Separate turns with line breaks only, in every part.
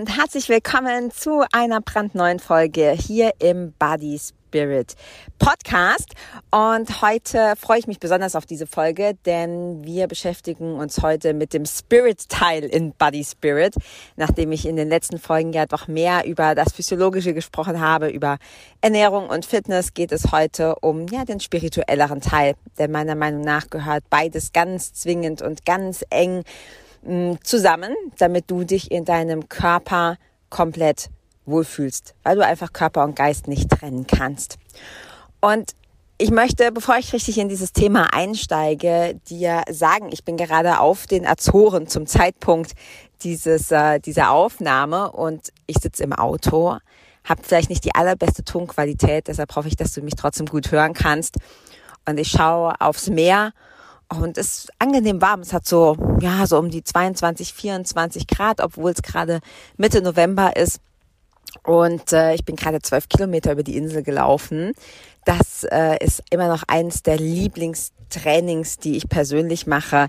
Und herzlich willkommen zu einer brandneuen Folge hier im Body Spirit Podcast. Und heute freue ich mich besonders auf diese Folge, denn wir beschäftigen uns heute mit dem Spirit-Teil in Body Spirit. Nachdem ich in den letzten Folgen ja doch mehr über das Physiologische gesprochen habe, über Ernährung und Fitness, geht es heute um ja, den spirituelleren Teil. Denn meiner Meinung nach gehört beides ganz zwingend und ganz eng zusammen, damit du dich in deinem Körper komplett wohlfühlst, weil du einfach Körper und Geist nicht trennen kannst. Und ich möchte, bevor ich richtig in dieses Thema einsteige, dir sagen, ich bin gerade auf den Azoren zum Zeitpunkt dieses, äh, dieser Aufnahme und ich sitze im Auto, habe vielleicht nicht die allerbeste Tonqualität, deshalb hoffe ich, dass du mich trotzdem gut hören kannst. Und ich schaue aufs Meer und es ist angenehm warm. Es hat so, ja, so um die 22, 24 Grad, obwohl es gerade Mitte November ist. Und äh, ich bin gerade zwölf Kilometer über die Insel gelaufen. Das äh, ist immer noch eins der Lieblingstrainings, die ich persönlich mache,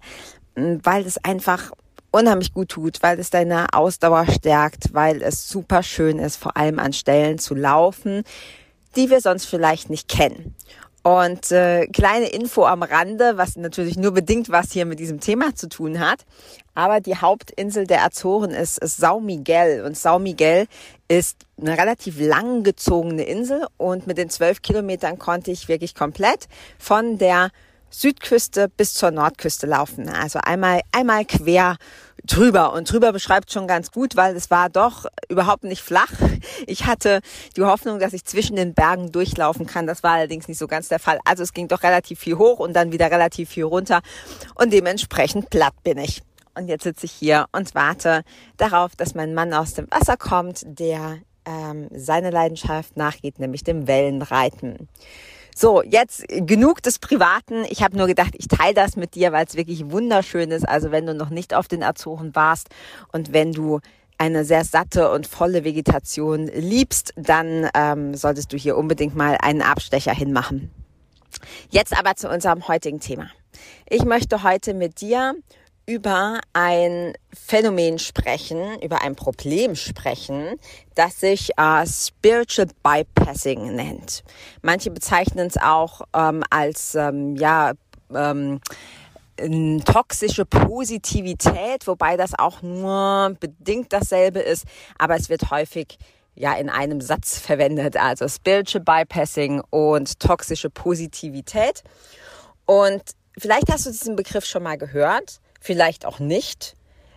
weil es einfach unheimlich gut tut, weil es deine Ausdauer stärkt, weil es super schön ist, vor allem an Stellen zu laufen, die wir sonst vielleicht nicht kennen. Und äh, kleine Info am Rande, was natürlich nur bedingt was hier mit diesem Thema zu tun hat. Aber die Hauptinsel der Azoren ist, ist Sao Miguel. Und Sao Miguel ist eine relativ lang gezogene Insel. Und mit den zwölf Kilometern konnte ich wirklich komplett von der Südküste bis zur Nordküste laufen. Also einmal, einmal quer drüber. Und drüber beschreibt schon ganz gut, weil es war doch überhaupt nicht flach. Ich hatte die Hoffnung, dass ich zwischen den Bergen durchlaufen kann. Das war allerdings nicht so ganz der Fall. Also es ging doch relativ viel hoch und dann wieder relativ viel runter. Und dementsprechend platt bin ich. Und jetzt sitze ich hier und warte darauf, dass mein Mann aus dem Wasser kommt, der ähm, seine Leidenschaft nachgeht, nämlich dem Wellenreiten. So, jetzt genug des Privaten. Ich habe nur gedacht, ich teile das mit dir, weil es wirklich wunderschön ist. Also wenn du noch nicht auf den Azoren warst und wenn du eine sehr satte und volle Vegetation liebst, dann ähm, solltest du hier unbedingt mal einen Abstecher hinmachen. Jetzt aber zu unserem heutigen Thema. Ich möchte heute mit dir über ein Phänomen sprechen, über ein Problem sprechen, das sich äh, Spiritual Bypassing nennt. Manche bezeichnen es auch ähm, als ähm, ja ähm, toxische Positivität, wobei das auch nur bedingt dasselbe ist, aber es wird häufig ja in einem Satz verwendet, also Spiritual Bypassing und toxische Positivität. Und vielleicht hast du diesen Begriff schon mal gehört vielleicht auch nicht.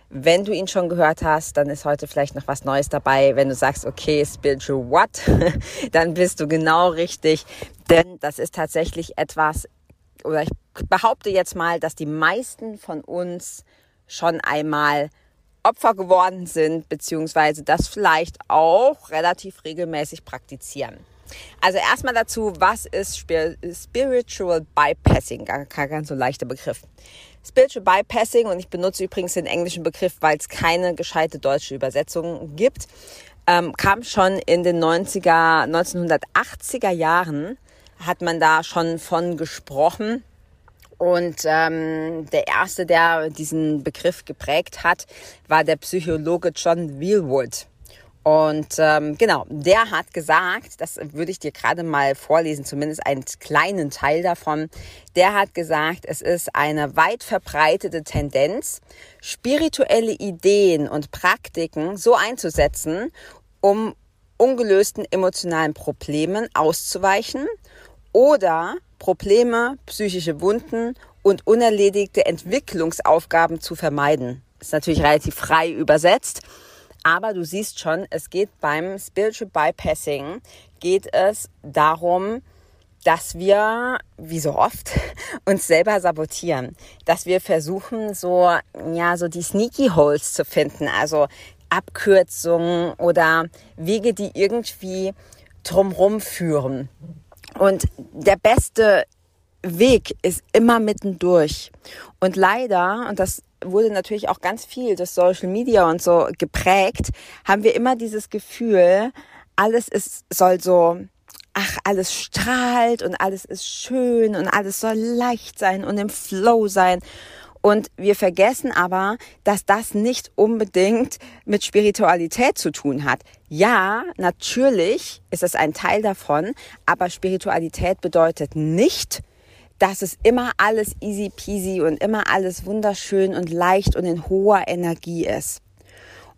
Wenn du ihn schon gehört hast, dann ist heute vielleicht noch was Neues dabei. Wenn du sagst, okay, spiritual what, dann bist du genau richtig. Denn das ist tatsächlich etwas, oder ich behaupte jetzt mal, dass die meisten von uns schon einmal Opfer geworden sind, beziehungsweise das vielleicht auch relativ regelmäßig praktizieren. Also erstmal dazu, was ist Spiritual Bypassing? Gar kein ganz so leichter Begriff. Spiritual Bypassing, und ich benutze übrigens den englischen Begriff, weil es keine gescheite deutsche Übersetzung gibt, ähm, kam schon in den 90er, 1980er Jahren, hat man da schon von gesprochen. Und ähm, der erste, der diesen Begriff geprägt hat, war der Psychologe John Wheelwood. Und ähm, genau, der hat gesagt, das würde ich dir gerade mal vorlesen, zumindest einen kleinen Teil davon. Der hat gesagt, es ist eine weit verbreitete Tendenz, spirituelle Ideen und Praktiken so einzusetzen, um ungelösten emotionalen Problemen auszuweichen oder Probleme, psychische Wunden und unerledigte Entwicklungsaufgaben zu vermeiden. Ist natürlich relativ frei übersetzt. Aber du siehst schon, es geht beim Spiritual Bypassing, geht es darum, dass wir, wie so oft, uns selber sabotieren. Dass wir versuchen, so, ja, so die Sneaky Holes zu finden. Also Abkürzungen oder Wege, die irgendwie drumrum führen. Und der beste Weg ist immer mittendurch. Und leider, und das wurde natürlich auch ganz viel durch Social Media und so geprägt, haben wir immer dieses Gefühl, alles ist, soll so, ach, alles strahlt und alles ist schön und alles soll leicht sein und im Flow sein. Und wir vergessen aber, dass das nicht unbedingt mit Spiritualität zu tun hat. Ja, natürlich ist es ein Teil davon, aber Spiritualität bedeutet nicht, dass es immer alles easy peasy und immer alles wunderschön und leicht und in hoher Energie ist.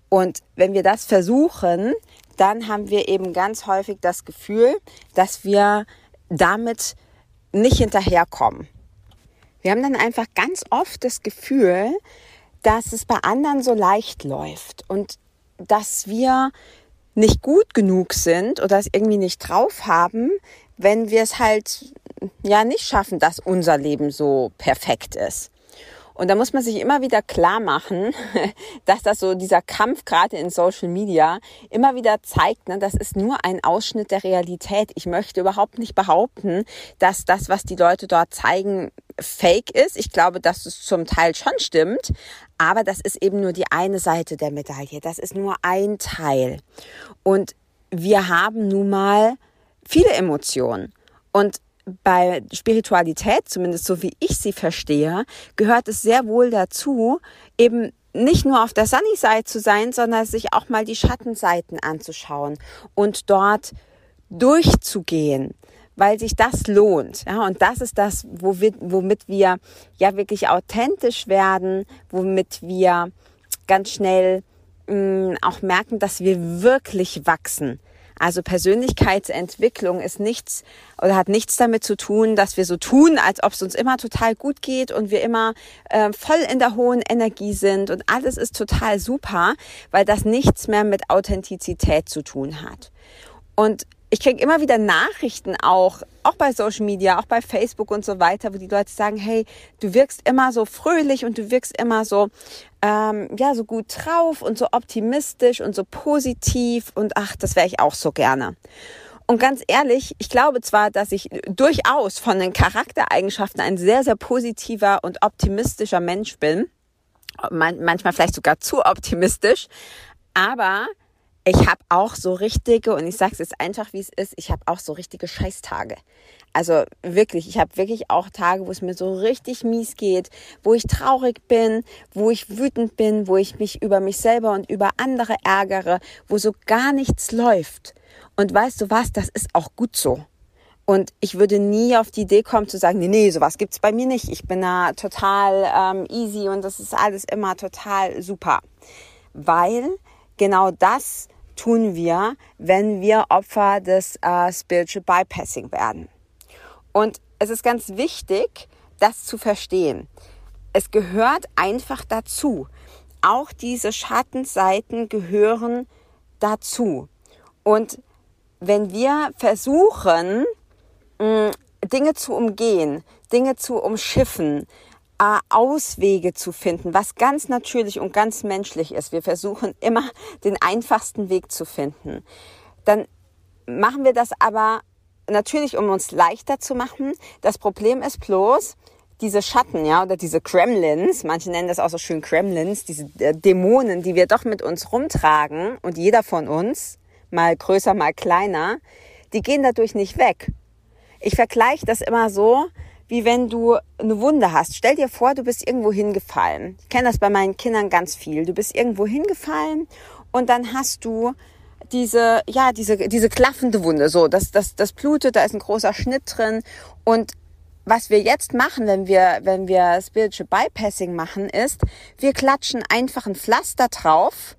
Und wenn wir das versuchen, dann haben wir eben ganz häufig das Gefühl, dass wir damit nicht hinterherkommen. Wir haben dann einfach ganz oft das Gefühl, dass es bei anderen so leicht läuft und dass wir nicht gut genug sind oder es irgendwie nicht drauf haben, wenn wir es halt ja nicht schaffen, dass unser Leben so perfekt ist. Und da muss man sich immer wieder klar machen, dass das so dieser Kampf gerade in Social Media immer wieder zeigt, ne, das ist nur ein Ausschnitt der Realität. Ich möchte überhaupt nicht behaupten, dass das, was die Leute dort zeigen, fake ist. Ich glaube, dass es zum Teil schon stimmt, aber das ist eben nur die eine Seite der Medaille. Das ist nur ein Teil. Und wir haben nun mal viele Emotionen. Und bei Spiritualität, zumindest so wie ich sie verstehe, gehört es sehr wohl dazu, eben nicht nur auf der Sunny Side zu sein, sondern sich auch mal die Schattenseiten anzuschauen und dort durchzugehen, weil sich das lohnt. Ja, und das ist das, womit wir ja wirklich authentisch werden, womit wir ganz schnell mm, auch merken, dass wir wirklich wachsen also Persönlichkeitsentwicklung ist nichts oder hat nichts damit zu tun, dass wir so tun, als ob es uns immer total gut geht und wir immer äh, voll in der hohen Energie sind und alles ist total super, weil das nichts mehr mit Authentizität zu tun hat. Und ich kriege immer wieder Nachrichten auch, auch bei Social Media, auch bei Facebook und so weiter, wo die Leute sagen, hey, du wirkst immer so fröhlich und du wirkst immer so, ähm, ja, so gut drauf und so optimistisch und so positiv und ach, das wäre ich auch so gerne. Und ganz ehrlich, ich glaube zwar, dass ich durchaus von den Charaktereigenschaften ein sehr, sehr positiver und optimistischer Mensch bin, manchmal vielleicht sogar zu optimistisch, aber ich habe auch so richtige, und ich sage es jetzt einfach, wie es ist, ich habe auch so richtige Scheißtage. Also wirklich, ich habe wirklich auch Tage, wo es mir so richtig mies geht, wo ich traurig bin, wo ich wütend bin, wo ich mich über mich selber und über andere ärgere, wo so gar nichts läuft. Und weißt du was, das ist auch gut so. Und ich würde nie auf die Idee kommen zu sagen, nee, nee, sowas gibt's bei mir nicht. Ich bin da total ähm, easy und das ist alles immer total super. Weil genau das tun wir, wenn wir Opfer des äh, Spiritual Bypassing werden. Und es ist ganz wichtig, das zu verstehen. Es gehört einfach dazu. Auch diese Schattenseiten gehören dazu. Und wenn wir versuchen, Dinge zu umgehen, Dinge zu umschiffen, Auswege zu finden, was ganz natürlich und ganz menschlich ist. Wir versuchen immer den einfachsten Weg zu finden. Dann machen wir das aber natürlich, um uns leichter zu machen. Das Problem ist bloß, diese Schatten, ja, oder diese Kremlins, manche nennen das auch so schön Kremlins, diese äh, Dämonen, die wir doch mit uns rumtragen und jeder von uns, mal größer, mal kleiner, die gehen dadurch nicht weg. Ich vergleiche das immer so, wie wenn du eine Wunde hast. Stell dir vor, du bist irgendwo hingefallen. Ich kenne das bei meinen Kindern ganz viel. Du bist irgendwo hingefallen und dann hast du diese, ja, diese, diese klaffende Wunde, so, das, das, das blutet, da ist ein großer Schnitt drin und was wir jetzt machen, wenn wir, wenn wir Spiritual Bypassing machen, ist, wir klatschen einfach ein Pflaster drauf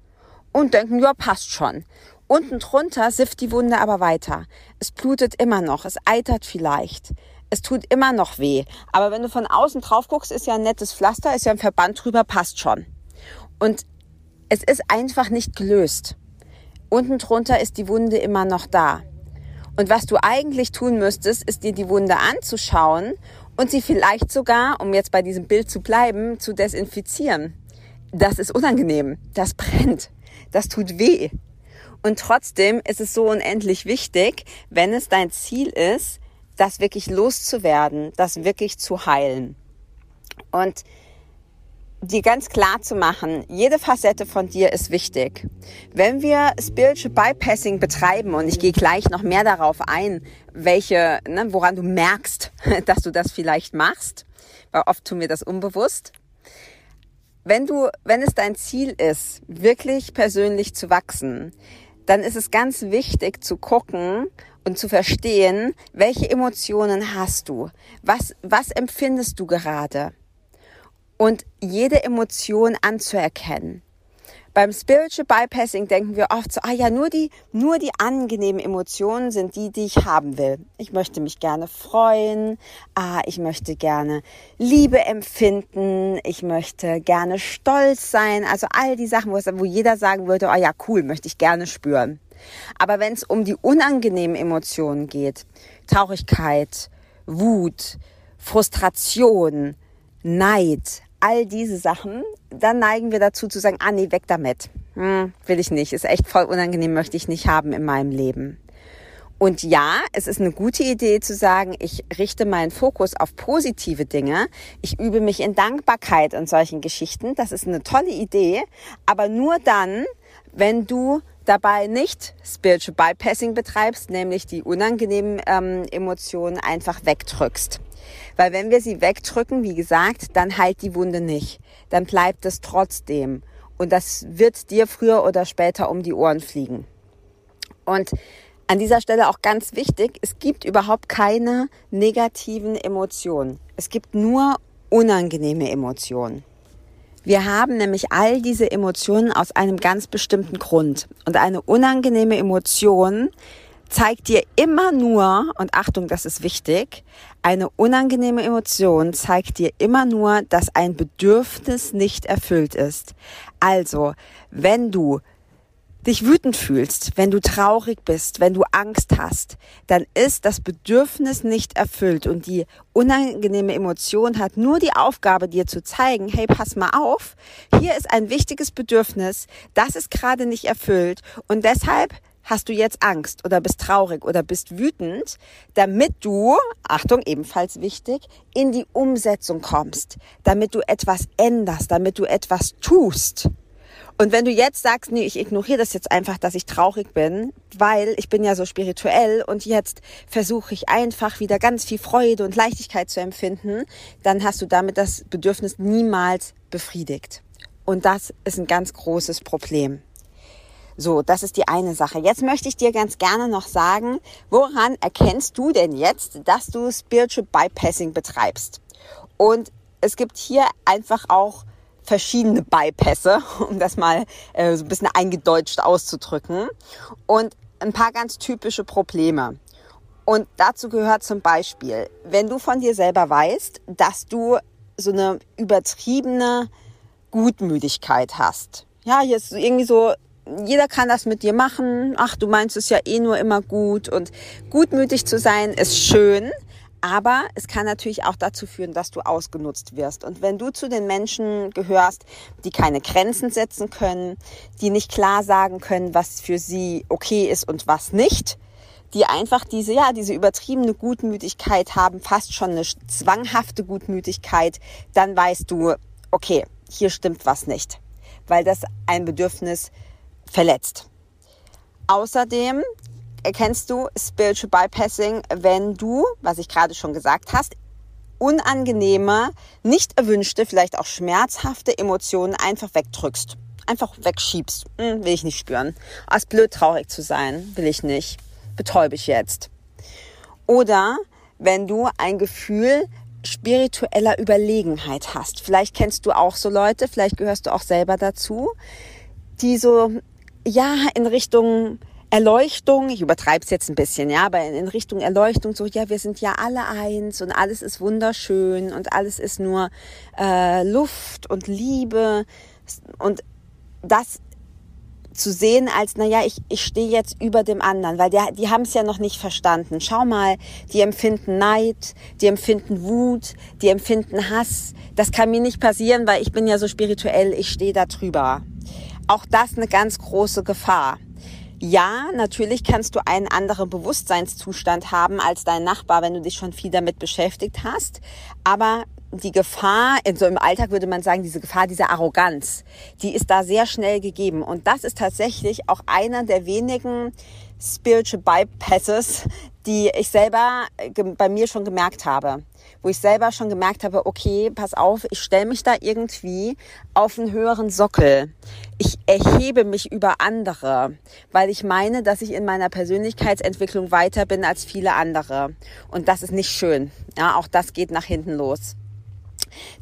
und denken, ja, passt schon. Unten drunter sifft die Wunde aber weiter. Es blutet immer noch, es eitert vielleicht. Es tut immer noch weh. Aber wenn du von außen drauf guckst, ist ja ein nettes Pflaster, ist ja ein Verband drüber, passt schon. Und es ist einfach nicht gelöst. Unten drunter ist die Wunde immer noch da. Und was du eigentlich tun müsstest, ist dir die Wunde anzuschauen und sie vielleicht sogar, um jetzt bei diesem Bild zu bleiben, zu desinfizieren. Das ist unangenehm, das brennt, das tut weh. Und trotzdem ist es so unendlich wichtig, wenn es dein Ziel ist, das wirklich loszuwerden, das wirklich zu heilen. Und dir ganz klar zu machen, jede Facette von dir ist wichtig. Wenn wir Spiritual Bypassing betreiben, und ich gehe gleich noch mehr darauf ein, welche, ne, woran du merkst, dass du das vielleicht machst, weil oft tun wir das unbewusst. Wenn du, wenn es dein Ziel ist, wirklich persönlich zu wachsen, dann ist es ganz wichtig zu gucken und zu verstehen, welche Emotionen hast du? Was, was empfindest du gerade? und jede Emotion anzuerkennen. Beim Spiritual Bypassing denken wir oft so, ah ja, nur die, nur die angenehmen Emotionen sind die, die ich haben will. Ich möchte mich gerne freuen, ah, ich möchte gerne Liebe empfinden, ich möchte gerne stolz sein, also all die Sachen, wo, es, wo jeder sagen würde, ah ja, cool, möchte ich gerne spüren. Aber wenn es um die unangenehmen Emotionen geht, Traurigkeit, Wut, Frustration, Neid, all diese Sachen, dann neigen wir dazu zu sagen, ah nee, weg damit. Hm, will ich nicht, ist echt voll unangenehm, möchte ich nicht haben in meinem Leben. Und ja, es ist eine gute Idee zu sagen, ich richte meinen Fokus auf positive Dinge. Ich übe mich in Dankbarkeit und solchen Geschichten. Das ist eine tolle Idee. Aber nur dann, wenn du dabei nicht Spiritual Bypassing betreibst, nämlich die unangenehmen ähm, Emotionen einfach wegdrückst. Weil wenn wir sie wegdrücken, wie gesagt, dann heilt die Wunde nicht. Dann bleibt es trotzdem. Und das wird dir früher oder später um die Ohren fliegen. Und an dieser Stelle auch ganz wichtig, es gibt überhaupt keine negativen Emotionen. Es gibt nur unangenehme Emotionen. Wir haben nämlich all diese Emotionen aus einem ganz bestimmten Grund. Und eine unangenehme Emotion zeigt dir immer nur, und Achtung, das ist wichtig, eine unangenehme Emotion zeigt dir immer nur, dass ein Bedürfnis nicht erfüllt ist. Also, wenn du dich wütend fühlst, wenn du traurig bist, wenn du Angst hast, dann ist das Bedürfnis nicht erfüllt und die unangenehme Emotion hat nur die Aufgabe, dir zu zeigen, hey, pass mal auf, hier ist ein wichtiges Bedürfnis, das ist gerade nicht erfüllt und deshalb hast du jetzt Angst oder bist traurig oder bist wütend, damit du, Achtung, ebenfalls wichtig, in die Umsetzung kommst, damit du etwas änderst, damit du etwas tust. Und wenn du jetzt sagst, nee, ich ignoriere das jetzt einfach, dass ich traurig bin, weil ich bin ja so spirituell und jetzt versuche ich einfach wieder ganz viel Freude und Leichtigkeit zu empfinden, dann hast du damit das Bedürfnis niemals befriedigt. Und das ist ein ganz großes Problem. So, das ist die eine Sache. Jetzt möchte ich dir ganz gerne noch sagen, woran erkennst du denn jetzt, dass du Spiritual Bypassing betreibst? Und es gibt hier einfach auch verschiedene Bypässe, um das mal äh, so ein bisschen eingedeutscht auszudrücken. Und ein paar ganz typische Probleme. Und dazu gehört zum Beispiel, wenn du von dir selber weißt, dass du so eine übertriebene Gutmütigkeit hast. Ja, hier ist irgendwie so jeder kann das mit dir machen. Ach, du meinst es ja eh nur immer gut und gutmütig zu sein ist schön. Aber es kann natürlich auch dazu führen, dass du ausgenutzt wirst. Und wenn du zu den Menschen gehörst, die keine Grenzen setzen können, die nicht klar sagen können, was für sie okay ist und was nicht, die einfach diese, ja, diese übertriebene Gutmütigkeit haben, fast schon eine zwanghafte Gutmütigkeit, dann weißt du, okay, hier stimmt was nicht. Weil das ein Bedürfnis verletzt. Außerdem erkennst du Spiritual Bypassing, wenn du, was ich gerade schon gesagt hast, unangenehme, nicht erwünschte, vielleicht auch schmerzhafte Emotionen einfach wegdrückst. einfach wegschiebst. Hm, will ich nicht spüren. Aus blöd traurig zu sein, will ich nicht. Betäube ich jetzt. Oder wenn du ein Gefühl spiritueller Überlegenheit hast. Vielleicht kennst du auch so Leute, vielleicht gehörst du auch selber dazu, die so, ja, in Richtung Erleuchtung, ich übertreibe es jetzt ein bisschen, ja, aber in Richtung Erleuchtung, so, ja, wir sind ja alle eins und alles ist wunderschön und alles ist nur äh, Luft und Liebe und das zu sehen als, naja, ich, ich stehe jetzt über dem anderen, weil der, die haben es ja noch nicht verstanden. Schau mal, die empfinden Neid, die empfinden Wut, die empfinden Hass. Das kann mir nicht passieren, weil ich bin ja so spirituell, ich stehe da drüber. Auch das eine ganz große Gefahr. Ja, natürlich kannst du einen anderen Bewusstseinszustand haben als dein Nachbar, wenn du dich schon viel damit beschäftigt hast. Aber die Gefahr, so im Alltag würde man sagen, diese Gefahr, diese Arroganz, die ist da sehr schnell gegeben. Und das ist tatsächlich auch einer der wenigen Spiritual Bypasses, die ich selber bei mir schon gemerkt habe. Wo ich selber schon gemerkt habe, okay, pass auf, ich stelle mich da irgendwie auf einen höheren Sockel. Ich erhebe mich über andere, weil ich meine, dass ich in meiner Persönlichkeitsentwicklung weiter bin als viele andere. Und das ist nicht schön. Ja, auch das geht nach hinten los.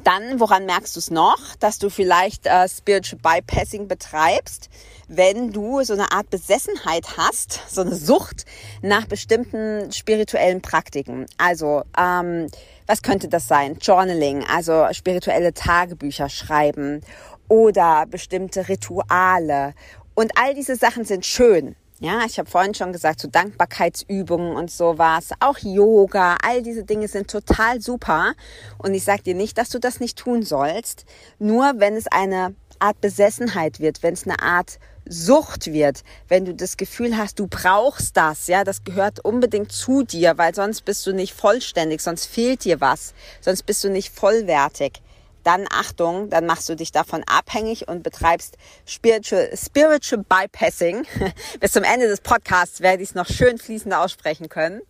Dann, woran merkst du es noch, dass du vielleicht äh, Spiritual Bypassing betreibst, wenn du so eine Art Besessenheit hast, so eine Sucht nach bestimmten spirituellen Praktiken. Also, ähm, was könnte das sein? Journaling, also spirituelle Tagebücher schreiben oder bestimmte Rituale. Und all diese Sachen sind schön. Ja, ich habe vorhin schon gesagt, so Dankbarkeitsübungen und sowas, auch Yoga, all diese Dinge sind total super. Und ich sage dir nicht, dass du das nicht tun sollst, nur wenn es eine Art Besessenheit wird, wenn es eine Art Sucht wird, wenn du das Gefühl hast, du brauchst das, ja, das gehört unbedingt zu dir, weil sonst bist du nicht vollständig, sonst fehlt dir was, sonst bist du nicht vollwertig dann Achtung, dann machst du dich davon abhängig und betreibst Spiritual, Spiritual Bypassing. Bis zum Ende des Podcasts werde ich es noch schön fließend aussprechen können.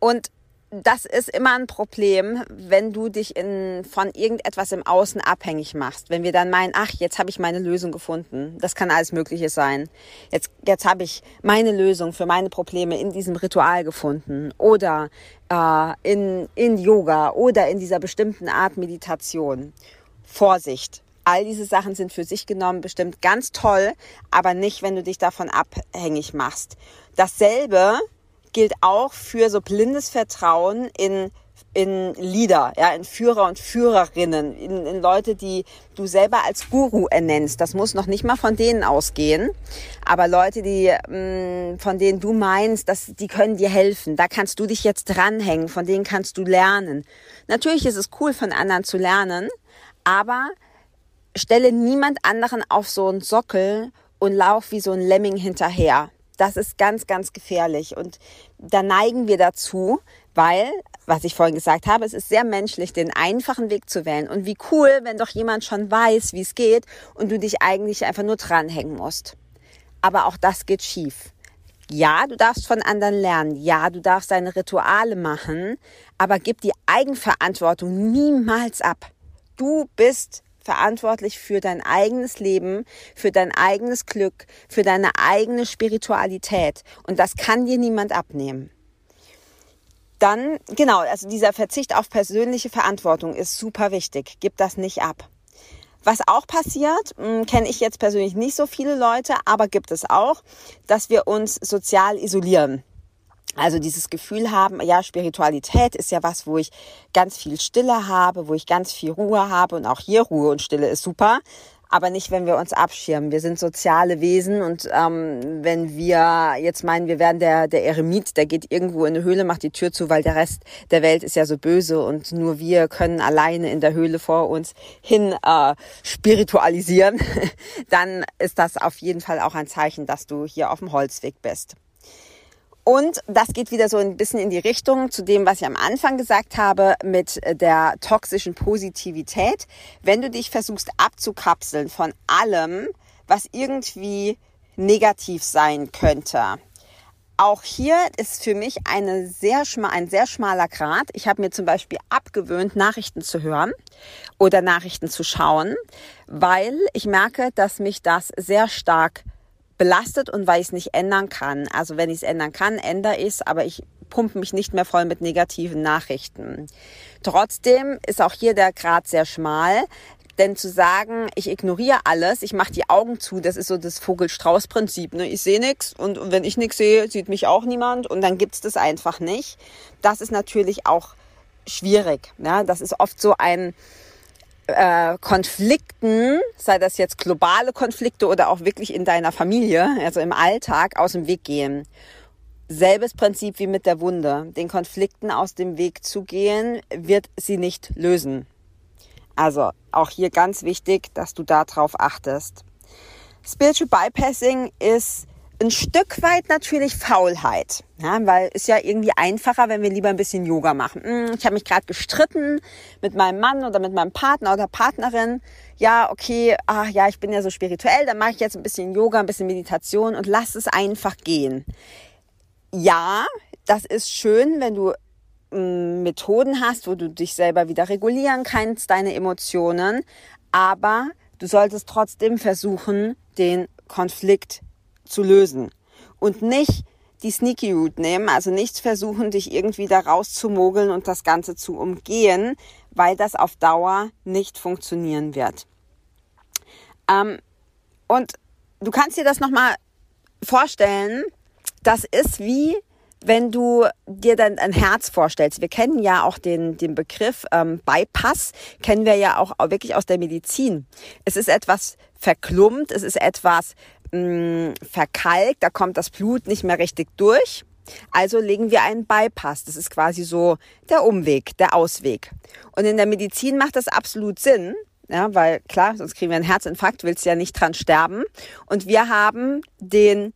Und das ist immer ein Problem, wenn du dich in, von irgendetwas im Außen abhängig machst. Wenn wir dann meinen, ach, jetzt habe ich meine Lösung gefunden. Das kann alles Mögliche sein. Jetzt, jetzt habe ich meine Lösung für meine Probleme in diesem Ritual gefunden oder äh, in, in Yoga oder in dieser bestimmten Art Meditation. Vorsicht. All diese Sachen sind für sich genommen bestimmt ganz toll, aber nicht, wenn du dich davon abhängig machst. Dasselbe gilt auch für so blindes Vertrauen in in Leader, ja, in Führer und Führerinnen, in, in Leute, die du selber als Guru ernennst. Das muss noch nicht mal von denen ausgehen, aber Leute, die mh, mm, von denen du meinst, dass die können dir helfen. Da kannst du dich jetzt dranhängen, von denen kannst du lernen. Natürlich ist es cool, von anderen zu lernen, aber stelle niemand anderen auf so einen Sockel und lauf wie so ein Lemming hinterher. Das ist ganz, ganz gefährlich. Und da neigen wir dazu, weil, was ich vorhin gesagt habe, es ist sehr menschlich, den einfachen Weg zu wählen. Und wie cool, wenn doch jemand schon weiß, wie es geht und du dich eigentlich einfach nur dranhängen musst. Aber auch das geht schief. Ja, du darfst von anderen lernen. Ja, du darfst deine Rituale machen. Aber gib die Eigenverantwortung niemals ab. Du bist verantwortlich für dein eigenes Leben, für dein eigenes Glück, für deine eigene Spiritualität. Und das kann dir niemand abnehmen. Dann, genau, also dieser Verzicht auf persönliche Verantwortung ist super wichtig. Gib das nicht ab. Was auch passiert, hm, kenne ich jetzt persönlich nicht so viele Leute, aber gibt es auch, dass wir uns sozial isolieren. Also dieses Gefühl haben, ja, Spiritualität ist ja was, wo ich ganz viel Stille habe, wo ich ganz viel Ruhe habe und auch hier Ruhe und Stille ist super, aber nicht, wenn wir uns abschirmen. Wir sind soziale Wesen und ähm, wenn wir jetzt meinen, wir werden der, der Eremit, der geht irgendwo in eine Höhle, macht die Tür zu, weil der Rest der Welt ist ja so böse und nur wir können alleine in der Höhle vor uns hin äh, spiritualisieren, dann ist das auf jeden Fall auch ein Zeichen, dass du hier auf dem Holzweg bist. Und das geht wieder so ein bisschen in die Richtung zu dem, was ich am Anfang gesagt habe mit der toxischen Positivität. Wenn du dich versuchst abzukapseln von allem, was irgendwie negativ sein könnte, auch hier ist für mich eine sehr ein sehr schmaler Grad. Ich habe mir zum Beispiel abgewöhnt, Nachrichten zu hören oder Nachrichten zu schauen, weil ich merke, dass mich das sehr stark belastet und weil ich es nicht ändern kann. Also wenn ich es ändern kann, ändere ich es, aber ich pumpe mich nicht mehr voll mit negativen Nachrichten. Trotzdem ist auch hier der Grad sehr schmal. Denn zu sagen, ich ignoriere alles, ich mache die Augen zu, das ist so das Vogel-Strauß-Prinzip. Ne? Ich sehe nichts und wenn ich nichts sehe, sieht mich auch niemand und dann gibt's das einfach nicht. Das ist natürlich auch schwierig. Ja? Das ist oft so ein äh, Konflikten, sei das jetzt globale Konflikte oder auch wirklich in deiner Familie, also im Alltag, aus dem Weg gehen. Selbes Prinzip wie mit der Wunde. Den Konflikten aus dem Weg zu gehen, wird sie nicht lösen. Also auch hier ganz wichtig, dass du darauf achtest. Spiritual Bypassing ist ein Stück weit natürlich Faulheit, ja, weil ist ja irgendwie einfacher, wenn wir lieber ein bisschen Yoga machen. Hm, ich habe mich gerade gestritten mit meinem Mann oder mit meinem Partner oder Partnerin. Ja, okay, ach ja, ich bin ja so spirituell, dann mache ich jetzt ein bisschen Yoga, ein bisschen Meditation und lass es einfach gehen. Ja, das ist schön, wenn du hm, Methoden hast, wo du dich selber wieder regulieren kannst, deine Emotionen, aber du solltest trotzdem versuchen, den Konflikt zu lösen und nicht die Sneaky Route nehmen, also nicht versuchen, dich irgendwie da rauszumogeln und das Ganze zu umgehen, weil das auf Dauer nicht funktionieren wird. Ähm, und du kannst dir das nochmal vorstellen, das ist wie wenn du dir dann ein Herz vorstellst, wir kennen ja auch den, den Begriff ähm, Bypass, kennen wir ja auch wirklich aus der Medizin. Es ist etwas verklumpt, es ist etwas mh, verkalkt, da kommt das Blut nicht mehr richtig durch. Also legen wir einen Bypass. Das ist quasi so der Umweg, der Ausweg. Und in der Medizin macht das absolut Sinn, ja, weil klar, sonst kriegen wir einen Herzinfarkt, willst ja nicht dran sterben. Und wir haben den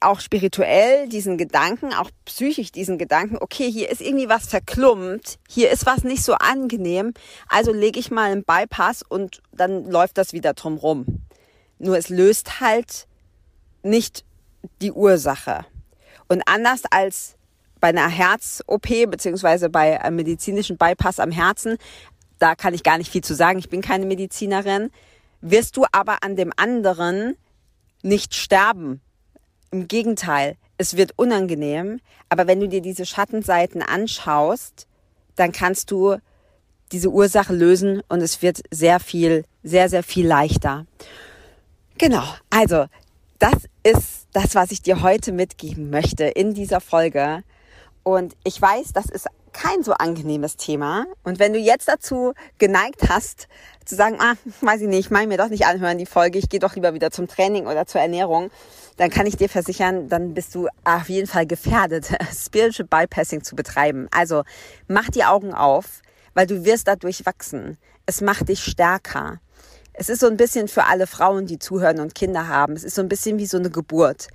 auch spirituell diesen Gedanken, auch psychisch diesen Gedanken, okay, hier ist irgendwie was verklumpt, hier ist was nicht so angenehm, also lege ich mal einen Bypass und dann läuft das wieder drum rum. Nur es löst halt nicht die Ursache. Und anders als bei einer Herz-OP beziehungsweise bei einem medizinischen Bypass am Herzen, da kann ich gar nicht viel zu sagen, ich bin keine Medizinerin, wirst du aber an dem anderen nicht sterben. Im Gegenteil, es wird unangenehm, aber wenn du dir diese Schattenseiten anschaust, dann kannst du diese Ursache lösen und es wird sehr viel, sehr, sehr viel leichter. Genau, also das ist das, was ich dir heute mitgeben möchte in dieser Folge. Und ich weiß, das ist kein so angenehmes Thema. Und wenn du jetzt dazu geneigt hast, zu sagen, ah, weiß ich nicht, ich meine mir doch nicht anhören, die Folge, ich gehe doch lieber wieder zum Training oder zur Ernährung, dann kann ich dir versichern, dann bist du auf jeden Fall gefährdet, Spiritual Bypassing zu betreiben. Also mach die Augen auf, weil du wirst dadurch wachsen. Es macht dich stärker. Es ist so ein bisschen für alle Frauen, die zuhören und Kinder haben. Es ist so ein bisschen wie so eine Geburt.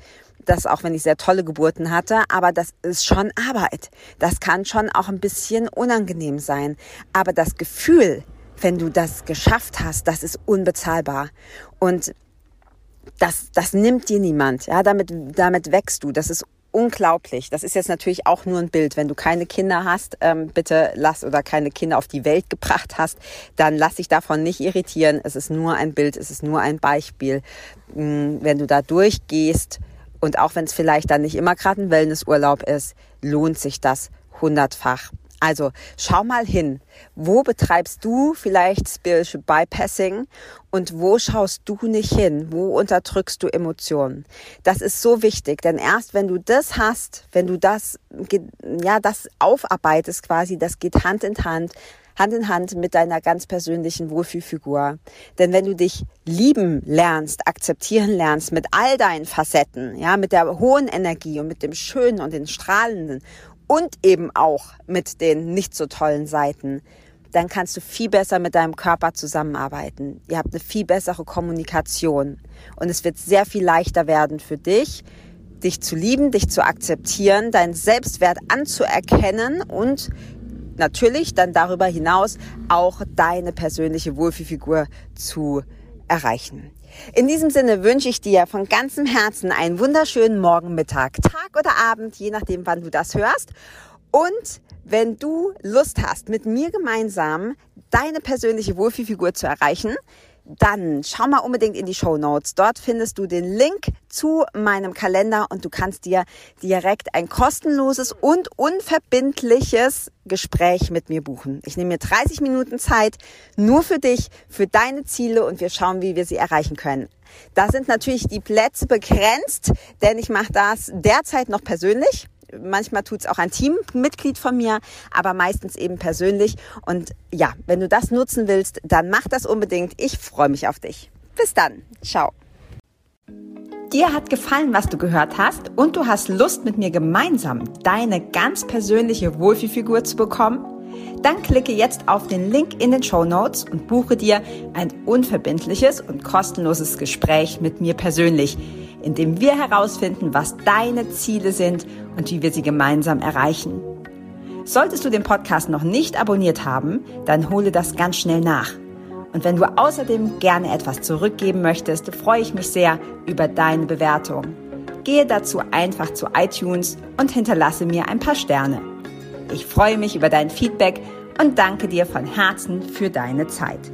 Das auch wenn ich sehr tolle Geburten hatte, aber das ist schon Arbeit. Das kann schon auch ein bisschen unangenehm sein. Aber das Gefühl, wenn du das geschafft hast, das ist unbezahlbar. Und das, das nimmt dir niemand. Ja, damit, damit wächst du. Das ist unglaublich. Das ist jetzt natürlich auch nur ein Bild. Wenn du keine Kinder hast, ähm, bitte lass oder keine Kinder auf die Welt gebracht hast, dann lass dich davon nicht irritieren. Es ist nur ein Bild, es ist nur ein Beispiel. Mm, wenn du da durchgehst und auch wenn es vielleicht dann nicht immer gerade ein Wellnessurlaub ist, lohnt sich das hundertfach. Also schau mal hin, wo betreibst du vielleicht Spiritual Bypassing und wo schaust du nicht hin? Wo unterdrückst du Emotionen? Das ist so wichtig, denn erst wenn du das hast, wenn du das, ja, das aufarbeitest quasi, das geht Hand in Hand, Hand in Hand mit deiner ganz persönlichen Wohlfühlfigur. Denn wenn du dich lieben lernst, akzeptieren lernst mit all deinen Facetten, ja, mit der hohen Energie und mit dem Schönen und den Strahlenden und eben auch mit den nicht so tollen Seiten, dann kannst du viel besser mit deinem Körper zusammenarbeiten. Ihr habt eine viel bessere Kommunikation und es wird sehr viel leichter werden für dich, dich zu lieben, dich zu akzeptieren, deinen Selbstwert anzuerkennen und natürlich dann darüber hinaus auch deine persönliche Wohlfühlfigur zu erreichen. In diesem Sinne wünsche ich dir von ganzem Herzen einen wunderschönen Morgen, Mittag, Tag oder Abend, je nachdem, wann du das hörst. Und wenn du Lust hast, mit mir gemeinsam deine persönliche Wohlfühlfigur zu erreichen, dann schau mal unbedingt in die Show Notes. Dort findest du den Link zu meinem Kalender und du kannst dir direkt ein kostenloses und unverbindliches Gespräch mit mir buchen. Ich nehme mir 30 Minuten Zeit nur für dich, für deine Ziele und wir schauen, wie wir sie erreichen können. Da sind natürlich die Plätze begrenzt, denn ich mache das derzeit noch persönlich manchmal tut es auch ein Teammitglied von mir, aber meistens eben persönlich. Und ja, wenn du das nutzen willst, dann mach das unbedingt. Ich freue mich auf dich. Bis dann. Ciao. Dir hat gefallen, was du gehört hast und du hast Lust, mit mir gemeinsam deine ganz persönliche Wohlfühlfigur zu bekommen? Dann klicke jetzt auf den Link in den Show Notes und buche dir ein unverbindliches und kostenloses Gespräch mit mir persönlich in dem wir herausfinden, was deine Ziele sind und wie wir sie gemeinsam erreichen. Solltest du den Podcast noch nicht abonniert haben, dann hole das ganz schnell nach. Und wenn du außerdem gerne etwas zurückgeben möchtest, freue ich mich sehr über deine Bewertung. Gehe dazu einfach zu iTunes und hinterlasse mir ein paar Sterne. Ich freue mich über dein Feedback und danke dir von Herzen für deine Zeit.